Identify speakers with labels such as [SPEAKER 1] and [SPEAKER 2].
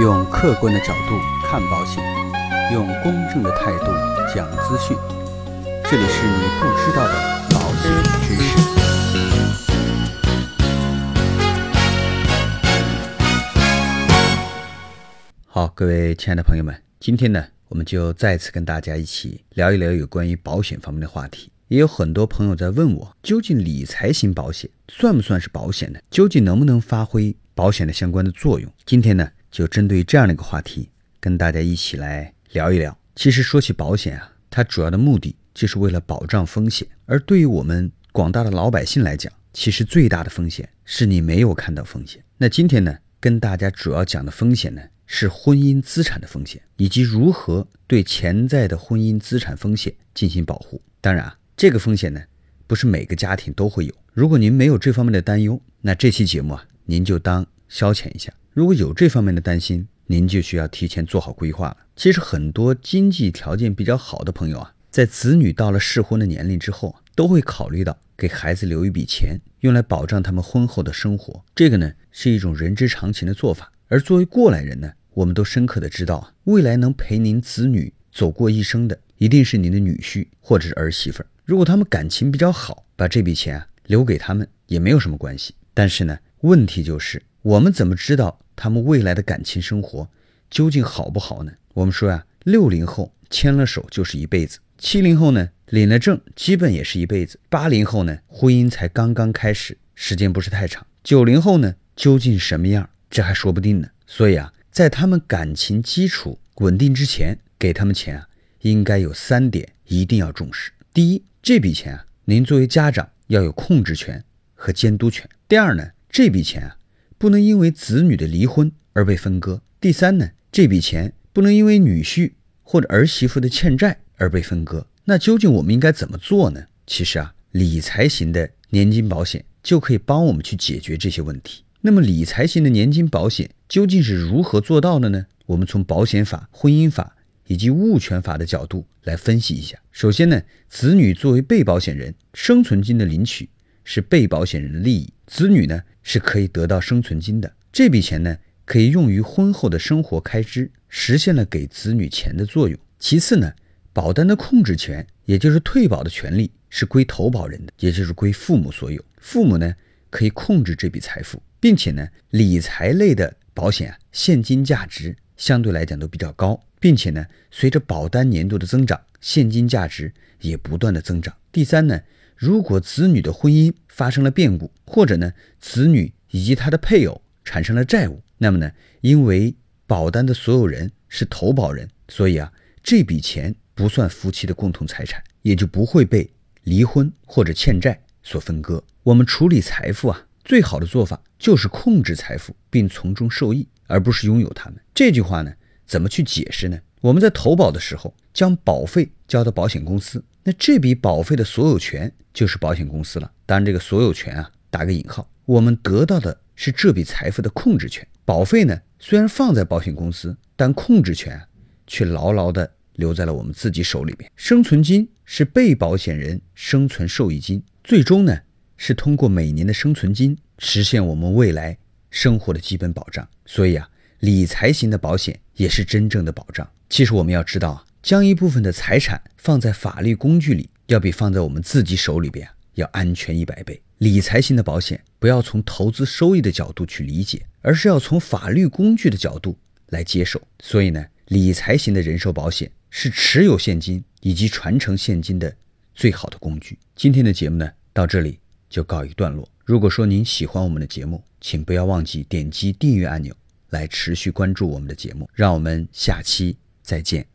[SPEAKER 1] 用客观的角度看保险，用公正的态度讲资讯。这里是你不知道的保险知识。好，各位亲爱的朋友们，今天呢，我们就再次跟大家一起聊一聊有关于保险方面的话题。也有很多朋友在问我，究竟理财型保险算不算是保险呢？究竟能不能发挥保险的相关的作用？今天呢，就针对这样的一个话题，跟大家一起来聊一聊。其实说起保险啊，它主要的目的就是为了保障风险，而对于我们广大的老百姓来讲，其实最大的风险是你没有看到风险。那今天呢，跟大家主要讲的风险呢，是婚姻资产的风险，以及如何对潜在的婚姻资产风险进行保护。当然啊。这个风险呢，不是每个家庭都会有。如果您没有这方面的担忧，那这期节目啊，您就当消遣一下。如果有这方面的担心，您就需要提前做好规划了。其实很多经济条件比较好的朋友啊，在子女到了适婚的年龄之后，都会考虑到给孩子留一笔钱，用来保障他们婚后的生活。这个呢，是一种人之常情的做法。而作为过来人呢，我们都深刻的知道啊，未来能陪您子女走过一生的，一定是您的女婿或者是儿媳妇。如果他们感情比较好，把这笔钱啊留给他们也没有什么关系。但是呢，问题就是我们怎么知道他们未来的感情生活究竟好不好呢？我们说呀，六零后牵了手就是一辈子，七零后呢领了证基本也是一辈子，八零后呢婚姻才刚刚开始，时间不是太长，九零后呢究竟什么样，这还说不定呢。所以啊，在他们感情基础稳定之前，给他们钱啊，应该有三点一定要重视。第一。这笔钱啊，您作为家长要有控制权和监督权。第二呢，这笔钱啊，不能因为子女的离婚而被分割。第三呢，这笔钱不能因为女婿或者儿媳妇的欠债而被分割。那究竟我们应该怎么做呢？其实啊，理财型的年金保险就可以帮我们去解决这些问题。那么，理财型的年金保险究竟是如何做到的呢？我们从保险法、婚姻法。以及物权法的角度来分析一下。首先呢，子女作为被保险人，生存金的领取是被保险人的利益，子女呢是可以得到生存金的。这笔钱呢可以用于婚后的生活开支，实现了给子女钱的作用。其次呢，保单的控制权，也就是退保的权利是归投保人的，也就是归父母所有。父母呢可以控制这笔财富，并且呢，理财类的保险啊，现金价值相对来讲都比较高。并且呢，随着保单年度的增长，现金价值也不断的增长。第三呢，如果子女的婚姻发生了变故，或者呢，子女以及他的配偶产生了债务，那么呢，因为保单的所有人是投保人，所以啊，这笔钱不算夫妻的共同财产，也就不会被离婚或者欠债所分割。我们处理财富啊，最好的做法就是控制财富，并从中受益，而不是拥有它们。这句话呢？怎么去解释呢？我们在投保的时候将保费交到保险公司，那这笔保费的所有权就是保险公司了。当然，这个所有权啊打个引号，我们得到的是这笔财富的控制权。保费呢虽然放在保险公司，但控制权却牢牢的留在了我们自己手里边。生存金是被保险人生存受益金，最终呢是通过每年的生存金实现我们未来生活的基本保障。所以啊。理财型的保险也是真正的保障。其实我们要知道啊，将一部分的财产放在法律工具里，要比放在我们自己手里边要安全一百倍。理财型的保险不要从投资收益的角度去理解，而是要从法律工具的角度来接受。所以呢，理财型的人寿保险是持有现金以及传承现金的最好的工具。今天的节目呢，到这里就告一段落。如果说您喜欢我们的节目，请不要忘记点击订阅按钮。来持续关注我们的节目，让我们下期再见。